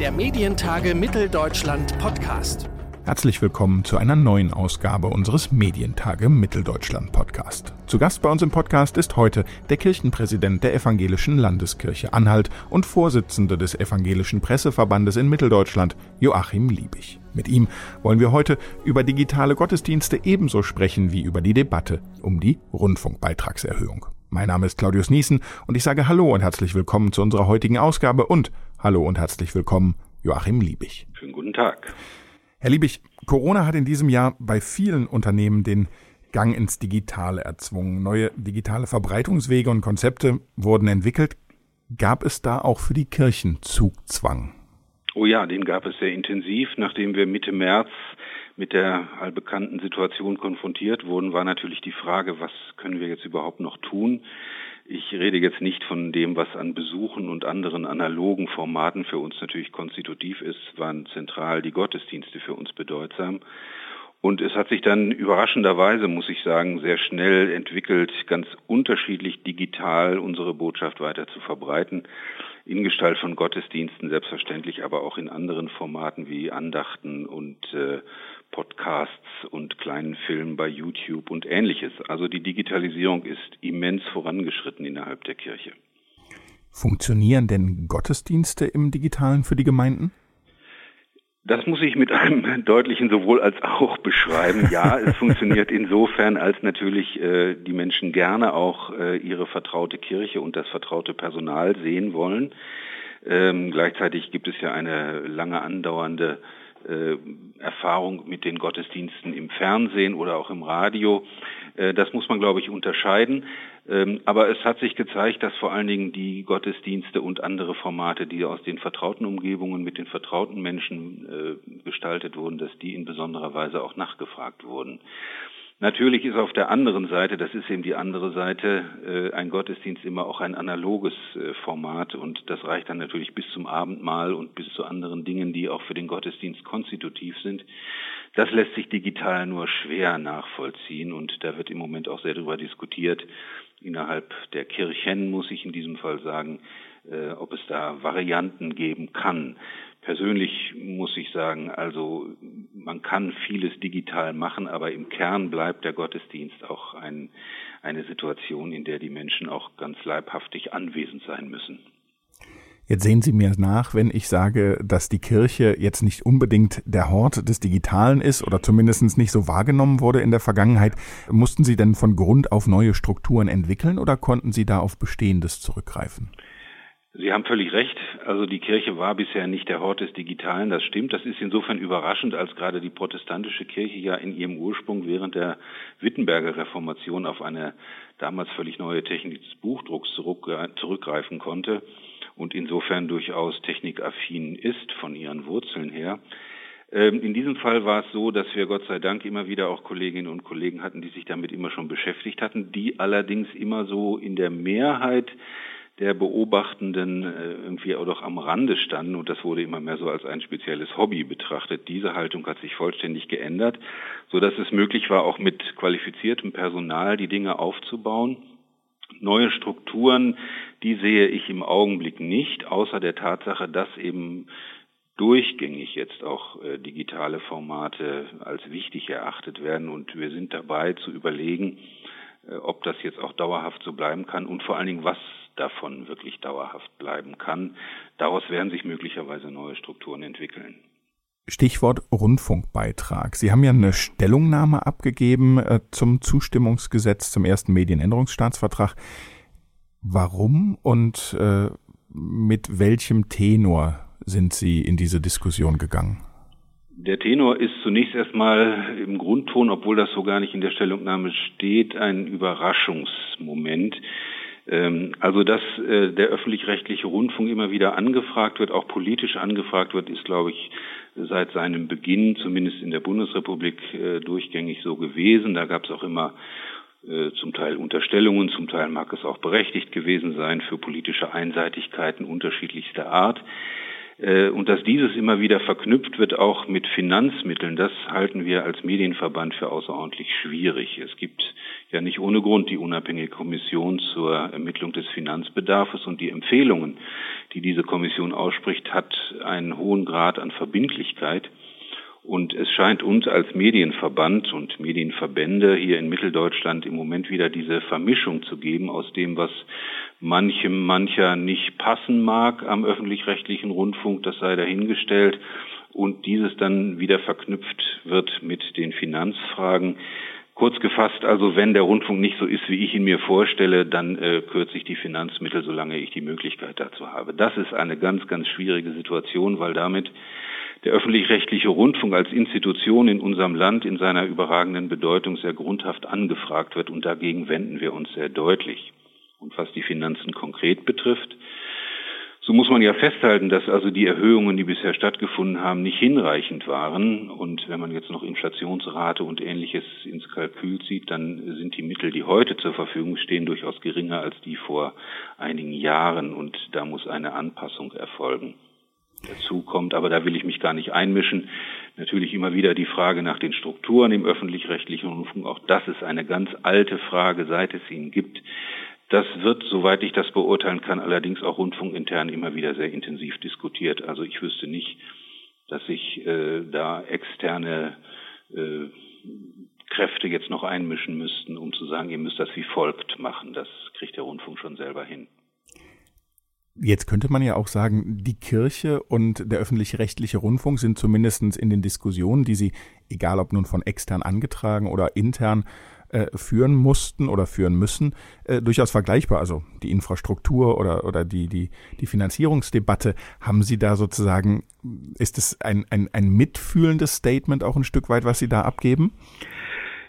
Der Medientage Mitteldeutschland Podcast. Herzlich willkommen zu einer neuen Ausgabe unseres Medientage Mitteldeutschland Podcast. Zu Gast bei uns im Podcast ist heute der Kirchenpräsident der Evangelischen Landeskirche Anhalt und Vorsitzende des Evangelischen Presseverbandes in Mitteldeutschland, Joachim Liebig. Mit ihm wollen wir heute über digitale Gottesdienste ebenso sprechen wie über die Debatte um die Rundfunkbeitragserhöhung. Mein Name ist Claudius Niesen und ich sage Hallo und herzlich willkommen zu unserer heutigen Ausgabe und Hallo und herzlich willkommen, Joachim Liebig. Schönen guten Tag. Herr Liebig, Corona hat in diesem Jahr bei vielen Unternehmen den Gang ins Digitale erzwungen. Neue digitale Verbreitungswege und Konzepte wurden entwickelt. Gab es da auch für die Kirchen Zugzwang? Oh ja, den gab es sehr intensiv. Nachdem wir Mitte März mit der allbekannten Situation konfrontiert wurden, war natürlich die Frage, was können wir jetzt überhaupt noch tun? Ich rede jetzt nicht von dem, was an Besuchen und anderen analogen Formaten für uns natürlich konstitutiv ist, waren zentral die Gottesdienste für uns bedeutsam. Und es hat sich dann überraschenderweise, muss ich sagen, sehr schnell entwickelt, ganz unterschiedlich digital unsere Botschaft weiter zu verbreiten in Gestalt von Gottesdiensten selbstverständlich, aber auch in anderen Formaten wie Andachten und äh, Podcasts und kleinen Filmen bei YouTube und ähnliches. Also die Digitalisierung ist immens vorangeschritten innerhalb der Kirche. Funktionieren denn Gottesdienste im digitalen für die Gemeinden? Das muss ich mit einem deutlichen sowohl als auch beschreiben. Ja, es funktioniert insofern, als natürlich äh, die Menschen gerne auch äh, ihre vertraute Kirche und das vertraute Personal sehen wollen. Ähm, gleichzeitig gibt es ja eine lange andauernde äh, Erfahrung mit den Gottesdiensten im Fernsehen oder auch im Radio. Äh, das muss man, glaube ich, unterscheiden. Ähm, aber es hat sich gezeigt, dass vor allen Dingen die Gottesdienste und andere Formate, die aus den vertrauten Umgebungen mit den vertrauten Menschen äh, gestaltet wurden, dass die in besonderer Weise auch nachgefragt wurden. Natürlich ist auf der anderen Seite, das ist eben die andere Seite, äh, ein Gottesdienst immer auch ein analoges Format und das reicht dann natürlich bis zum Abendmahl und bis zu anderen Dingen, die auch für den Gottesdienst konstitutiv sind. Das lässt sich digital nur schwer nachvollziehen und da wird im Moment auch sehr darüber diskutiert, innerhalb der Kirchen, muss ich in diesem Fall sagen, äh, ob es da Varianten geben kann. Persönlich muss ich sagen, also man kann vieles digital machen, aber im Kern bleibt der Gottesdienst auch ein, eine Situation, in der die Menschen auch ganz leibhaftig anwesend sein müssen. Jetzt sehen Sie mir nach, wenn ich sage, dass die Kirche jetzt nicht unbedingt der Hort des Digitalen ist oder zumindest nicht so wahrgenommen wurde in der Vergangenheit. Mussten Sie denn von Grund auf neue Strukturen entwickeln oder konnten Sie da auf Bestehendes zurückgreifen? Sie haben völlig recht. Also die Kirche war bisher nicht der Hort des Digitalen. Das stimmt. Das ist insofern überraschend, als gerade die protestantische Kirche ja in ihrem Ursprung während der Wittenberger Reformation auf eine damals völlig neue Technik des Buchdrucks zurückgreifen konnte und insofern durchaus technikaffin ist von ihren Wurzeln her. Ähm, in diesem Fall war es so, dass wir Gott sei Dank immer wieder auch Kolleginnen und Kollegen hatten, die sich damit immer schon beschäftigt hatten, die allerdings immer so in der Mehrheit der Beobachtenden äh, irgendwie auch doch am Rande standen und das wurde immer mehr so als ein spezielles Hobby betrachtet. Diese Haltung hat sich vollständig geändert, so dass es möglich war, auch mit qualifiziertem Personal die Dinge aufzubauen Neue Strukturen, die sehe ich im Augenblick nicht, außer der Tatsache, dass eben durchgängig jetzt auch äh, digitale Formate als wichtig erachtet werden. Und wir sind dabei zu überlegen, äh, ob das jetzt auch dauerhaft so bleiben kann und vor allen Dingen, was davon wirklich dauerhaft bleiben kann. Daraus werden sich möglicherweise neue Strukturen entwickeln. Stichwort Rundfunkbeitrag. Sie haben ja eine Stellungnahme abgegeben äh, zum Zustimmungsgesetz zum ersten Medienänderungsstaatsvertrag. Warum und äh, mit welchem Tenor sind Sie in diese Diskussion gegangen? Der Tenor ist zunächst erstmal im Grundton, obwohl das so gar nicht in der Stellungnahme steht, ein Überraschungsmoment. Ähm, also, dass äh, der öffentlich-rechtliche Rundfunk immer wieder angefragt wird, auch politisch angefragt wird, ist, glaube ich, seit seinem Beginn, zumindest in der Bundesrepublik, äh, durchgängig so gewesen. Da gab es auch immer äh, zum Teil Unterstellungen, zum Teil mag es auch berechtigt gewesen sein für politische Einseitigkeiten unterschiedlichster Art. Äh, und dass dieses immer wieder verknüpft wird, auch mit Finanzmitteln, das halten wir als Medienverband für außerordentlich schwierig. Es gibt ja nicht ohne Grund die unabhängige Kommission zur Ermittlung des Finanzbedarfs und die Empfehlungen, die diese Kommission ausspricht, hat einen hohen Grad an Verbindlichkeit. Und es scheint uns als Medienverband und Medienverbände hier in Mitteldeutschland im Moment wieder diese Vermischung zu geben aus dem, was manchem mancher nicht passen mag am öffentlich-rechtlichen Rundfunk, das sei dahingestellt, und dieses dann wieder verknüpft wird mit den Finanzfragen. Kurz gefasst, also wenn der Rundfunk nicht so ist, wie ich ihn mir vorstelle, dann äh, kürze ich die Finanzmittel, solange ich die Möglichkeit dazu habe. Das ist eine ganz, ganz schwierige Situation, weil damit der öffentlich-rechtliche Rundfunk als Institution in unserem Land in seiner überragenden Bedeutung sehr grundhaft angefragt wird und dagegen wenden wir uns sehr deutlich. Und was die Finanzen konkret betrifft, so muss man ja festhalten, dass also die Erhöhungen, die bisher stattgefunden haben, nicht hinreichend waren. Und wenn man jetzt noch Inflationsrate und ähnliches ins Kalkül zieht, dann sind die Mittel, die heute zur Verfügung stehen, durchaus geringer als die vor einigen Jahren. Und da muss eine Anpassung erfolgen dazu kommt, aber da will ich mich gar nicht einmischen. Natürlich immer wieder die Frage nach den Strukturen im öffentlich-rechtlichen Rundfunk. Auch das ist eine ganz alte Frage, seit es ihn gibt. Das wird, soweit ich das beurteilen kann, allerdings auch rundfunkintern immer wieder sehr intensiv diskutiert. Also ich wüsste nicht, dass sich äh, da externe äh, Kräfte jetzt noch einmischen müssten, um zu sagen, ihr müsst das wie folgt machen. Das kriegt der Rundfunk schon selber hin. Jetzt könnte man ja auch sagen, die Kirche und der öffentlich-rechtliche Rundfunk sind zumindest in den Diskussionen, die sie, egal ob nun von extern angetragen oder intern, äh, führen mussten oder führen müssen, äh, durchaus vergleichbar. Also die Infrastruktur oder, oder die, die, die Finanzierungsdebatte, haben Sie da sozusagen, ist es ein, ein, ein mitfühlendes Statement auch ein Stück weit, was Sie da abgeben?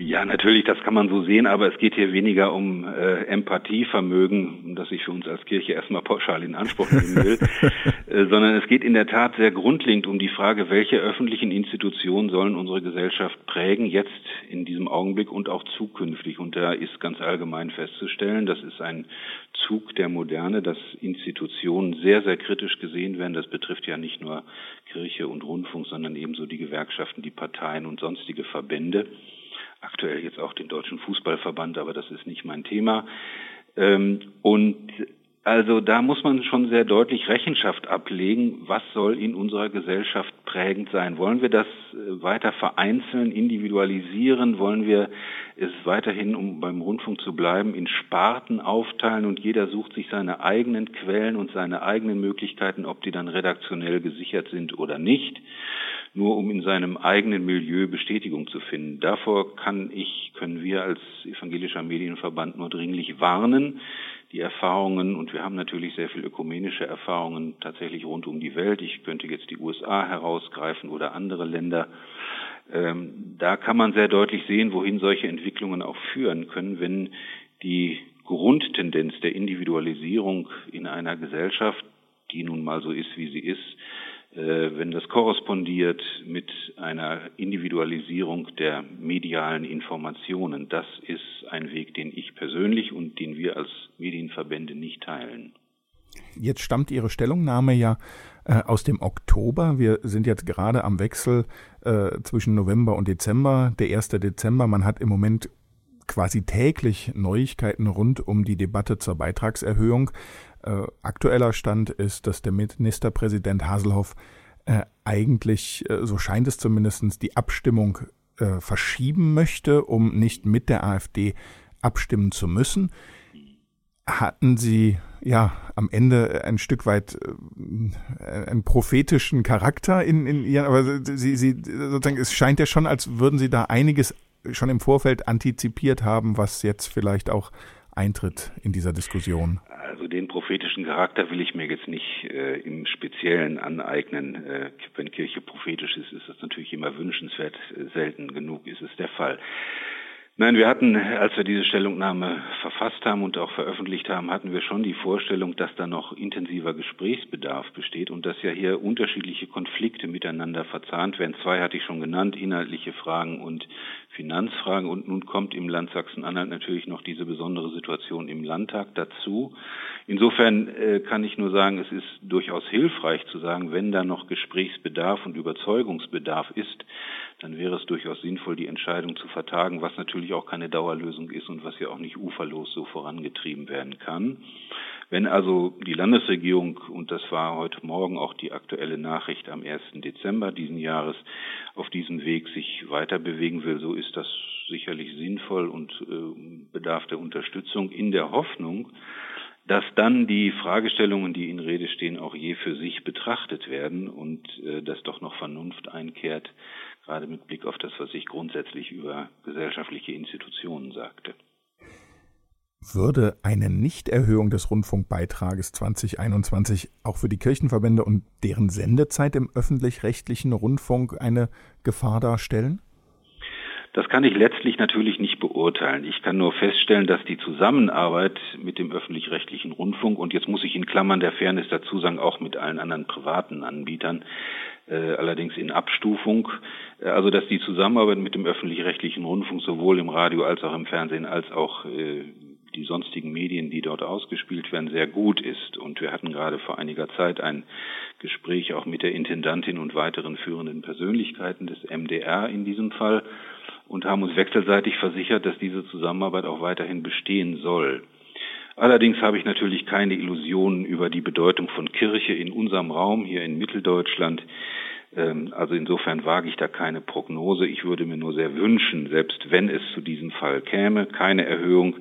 Ja, natürlich, das kann man so sehen, aber es geht hier weniger um äh, Empathievermögen, das ich für uns als Kirche erstmal pauschal in Anspruch nehmen will, äh, sondern es geht in der Tat sehr grundlegend um die Frage, welche öffentlichen Institutionen sollen unsere Gesellschaft prägen, jetzt in diesem Augenblick und auch zukünftig. Und da ist ganz allgemein festzustellen, das ist ein Zug der Moderne, dass Institutionen sehr, sehr kritisch gesehen werden. Das betrifft ja nicht nur Kirche und Rundfunk, sondern ebenso die Gewerkschaften, die Parteien und sonstige Verbände aktuell jetzt auch den Deutschen Fußballverband, aber das ist nicht mein Thema. Ähm, und also da muss man schon sehr deutlich Rechenschaft ablegen, was soll in unserer Gesellschaft prägend sein. Wollen wir das äh, weiter vereinzeln, individualisieren? Wollen wir es weiterhin, um beim Rundfunk zu bleiben, in Sparten aufteilen und jeder sucht sich seine eigenen Quellen und seine eigenen Möglichkeiten, ob die dann redaktionell gesichert sind oder nicht? Nur um in seinem eigenen Milieu Bestätigung zu finden. Davor kann ich, können wir als evangelischer Medienverband nur dringlich warnen. Die Erfahrungen, und wir haben natürlich sehr viel ökumenische Erfahrungen tatsächlich rund um die Welt. Ich könnte jetzt die USA herausgreifen oder andere Länder. Ähm, da kann man sehr deutlich sehen, wohin solche Entwicklungen auch führen können, wenn die Grundtendenz der Individualisierung in einer Gesellschaft, die nun mal so ist, wie sie ist, wenn das korrespondiert mit einer Individualisierung der medialen Informationen. Das ist ein Weg, den ich persönlich und den wir als Medienverbände nicht teilen. Jetzt stammt Ihre Stellungnahme ja äh, aus dem Oktober. Wir sind jetzt gerade am Wechsel äh, zwischen November und Dezember. Der 1. Dezember, man hat im Moment quasi täglich Neuigkeiten rund um die Debatte zur Beitragserhöhung. Äh, aktueller Stand ist, dass der Ministerpräsident Haselhoff äh, eigentlich, äh, so scheint es zumindest, die Abstimmung äh, verschieben möchte, um nicht mit der AfD abstimmen zu müssen. Hatten Sie ja am Ende ein Stück weit äh, einen prophetischen Charakter in, in Ihren, aber Sie, Sie sozusagen, es scheint ja schon, als würden Sie da einiges schon im Vorfeld antizipiert haben, was jetzt vielleicht auch eintritt in dieser Diskussion? Also den prophetischen Charakter will ich mir jetzt nicht äh, im Speziellen aneignen. Äh, wenn Kirche prophetisch ist, ist das natürlich immer wünschenswert. Selten genug ist es der Fall. Nein, wir hatten, als wir diese Stellungnahme verfasst haben und auch veröffentlicht haben, hatten wir schon die Vorstellung, dass da noch intensiver Gesprächsbedarf besteht und dass ja hier unterschiedliche Konflikte miteinander verzahnt werden. Zwei hatte ich schon genannt, inhaltliche Fragen und Finanzfragen. Und nun kommt im Land Sachsen-Anhalt natürlich noch diese besondere Situation im Landtag dazu. Insofern äh, kann ich nur sagen, es ist durchaus hilfreich zu sagen, wenn da noch Gesprächsbedarf und Überzeugungsbedarf ist, dann wäre es durchaus sinnvoll, die Entscheidung zu vertagen, was natürlich auch keine Dauerlösung ist und was ja auch nicht uferlos so vorangetrieben werden kann. Wenn also die Landesregierung, und das war heute Morgen auch die aktuelle Nachricht am 1. Dezember diesen Jahres, auf diesem Weg sich weiter bewegen will, so ist das sicherlich sinnvoll und äh, bedarf der Unterstützung in der Hoffnung, dass dann die Fragestellungen, die in Rede stehen, auch je für sich betrachtet werden und äh, dass doch noch Vernunft einkehrt, gerade mit Blick auf das, was ich grundsätzlich über gesellschaftliche Institutionen sagte. Würde eine Nichterhöhung des Rundfunkbeitrages 2021 auch für die Kirchenverbände und deren Sendezeit im öffentlich-rechtlichen Rundfunk eine Gefahr darstellen? Das kann ich letztlich natürlich nicht beurteilen. Ich kann nur feststellen, dass die Zusammenarbeit mit dem öffentlich-rechtlichen Rundfunk und jetzt muss ich in Klammern der Fairness dazu sagen, auch mit allen anderen privaten Anbietern, äh, allerdings in Abstufung, äh, also dass die Zusammenarbeit mit dem öffentlich-rechtlichen Rundfunk sowohl im Radio als auch im Fernsehen als auch äh, die sonstigen Medien, die dort ausgespielt werden, sehr gut ist. Und wir hatten gerade vor einiger Zeit ein Gespräch auch mit der Intendantin und weiteren führenden Persönlichkeiten des MDR in diesem Fall und haben uns wechselseitig versichert, dass diese Zusammenarbeit auch weiterhin bestehen soll. Allerdings habe ich natürlich keine Illusionen über die Bedeutung von Kirche in unserem Raum hier in Mitteldeutschland. Ähm, also insofern wage ich da keine Prognose. Ich würde mir nur sehr wünschen, selbst wenn es zu diesem Fall käme, keine Erhöhung,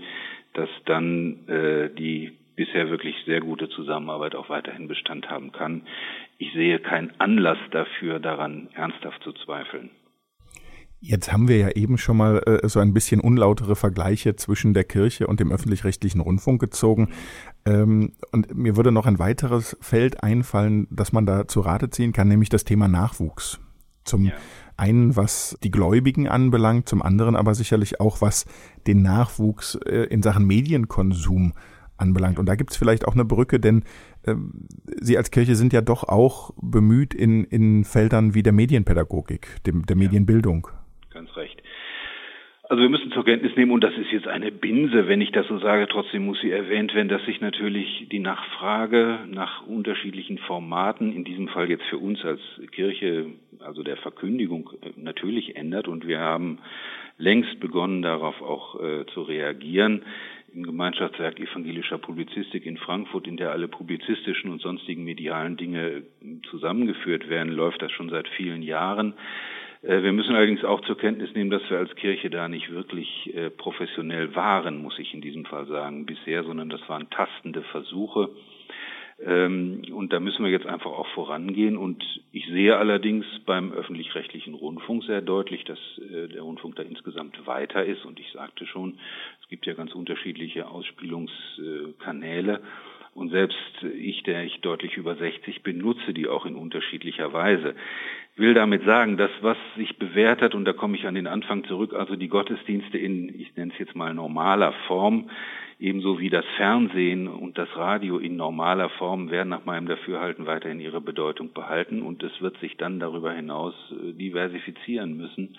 dass dann äh, die bisher wirklich sehr gute Zusammenarbeit auch weiterhin Bestand haben kann. Ich sehe keinen Anlass dafür, daran ernsthaft zu zweifeln. Jetzt haben wir ja eben schon mal äh, so ein bisschen unlautere Vergleiche zwischen der Kirche und dem öffentlich-rechtlichen Rundfunk gezogen. Ähm, und mir würde noch ein weiteres Feld einfallen, das man da zu Rate ziehen kann, nämlich das Thema Nachwuchs. Zum ja. einen, was die Gläubigen anbelangt, zum anderen aber sicherlich auch, was den Nachwuchs äh, in Sachen Medienkonsum anbelangt. Und da gibt's vielleicht auch eine Brücke, denn äh, Sie als Kirche sind ja doch auch bemüht in, in Feldern wie der Medienpädagogik, dem, der Medienbildung ganz recht. Also wir müssen zur Kenntnis nehmen, und das ist jetzt eine Binse, wenn ich das so sage, trotzdem muss sie erwähnt werden, dass sich natürlich die Nachfrage nach unterschiedlichen Formaten, in diesem Fall jetzt für uns als Kirche, also der Verkündigung, äh, natürlich ändert. Und wir haben längst begonnen, darauf auch äh, zu reagieren. Im Gemeinschaftswerk evangelischer Publizistik in Frankfurt, in der alle publizistischen und sonstigen medialen Dinge zusammengeführt werden, läuft das schon seit vielen Jahren. Äh, wir müssen allerdings auch zur Kenntnis nehmen, dass wir als Kirche da nicht wirklich äh, professionell waren, muss ich in diesem Fall sagen, bisher, sondern das waren tastende Versuche. Ähm, und da müssen wir jetzt einfach auch vorangehen. Und ich sehe allerdings beim öffentlich-rechtlichen Rundfunk sehr deutlich, dass äh, der Rundfunk da insgesamt weiter ist. Und ich sagte schon, es gibt ja ganz unterschiedliche Ausspielungskanäle. Und selbst ich, der ich deutlich über 60 bin, nutze die auch in unterschiedlicher Weise. Will damit sagen, dass was sich bewährt hat, und da komme ich an den Anfang zurück, also die Gottesdienste in, ich nenne es jetzt mal normaler Form, ebenso wie das Fernsehen und das Radio in normaler Form werden nach meinem Dafürhalten weiterhin ihre Bedeutung behalten und es wird sich dann darüber hinaus äh, diversifizieren müssen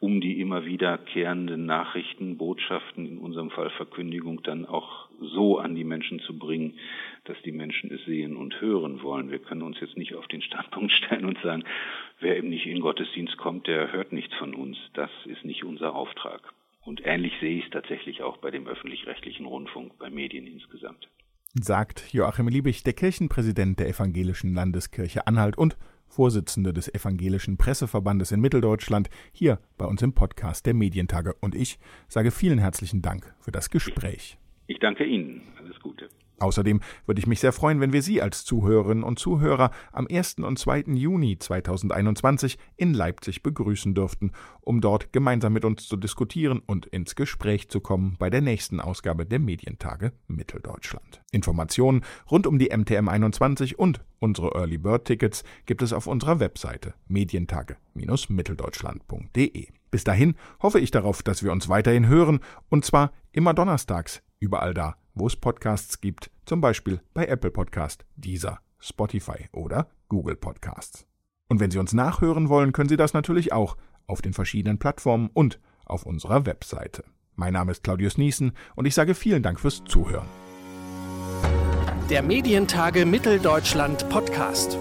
um die immer wiederkehrenden Nachrichten, Botschaften, in unserem Fall Verkündigung, dann auch so an die Menschen zu bringen, dass die Menschen es sehen und hören wollen. Wir können uns jetzt nicht auf den Standpunkt stellen und sagen, wer eben nicht in Gottesdienst kommt, der hört nichts von uns. Das ist nicht unser Auftrag. Und ähnlich sehe ich es tatsächlich auch bei dem öffentlich-rechtlichen Rundfunk, bei Medien insgesamt. Sagt Joachim Liebig, der Kirchenpräsident der Evangelischen Landeskirche Anhalt und Vorsitzende des Evangelischen Presseverbandes in Mitteldeutschland, hier bei uns im Podcast der Medientage. Und ich sage vielen herzlichen Dank für das Gespräch. Ich danke Ihnen. Alles Gute. Außerdem würde ich mich sehr freuen, wenn wir Sie als Zuhörerinnen und Zuhörer am 1. und 2. Juni 2021 in Leipzig begrüßen dürften, um dort gemeinsam mit uns zu diskutieren und ins Gespräch zu kommen bei der nächsten Ausgabe der Medientage Mitteldeutschland. Informationen rund um die MTM 21 und unsere Early Bird Tickets gibt es auf unserer Webseite medientage-mitteldeutschland.de. Bis dahin hoffe ich darauf, dass wir uns weiterhin hören und zwar immer donnerstags, überall da, wo es Podcasts gibt, zum Beispiel bei Apple Podcast, Deezer, Spotify oder Google Podcasts. Und wenn Sie uns nachhören wollen, können Sie das natürlich auch auf den verschiedenen Plattformen und auf unserer Webseite. Mein Name ist Claudius Niesen und ich sage vielen Dank fürs Zuhören. Der Medientage Mitteldeutschland Podcast.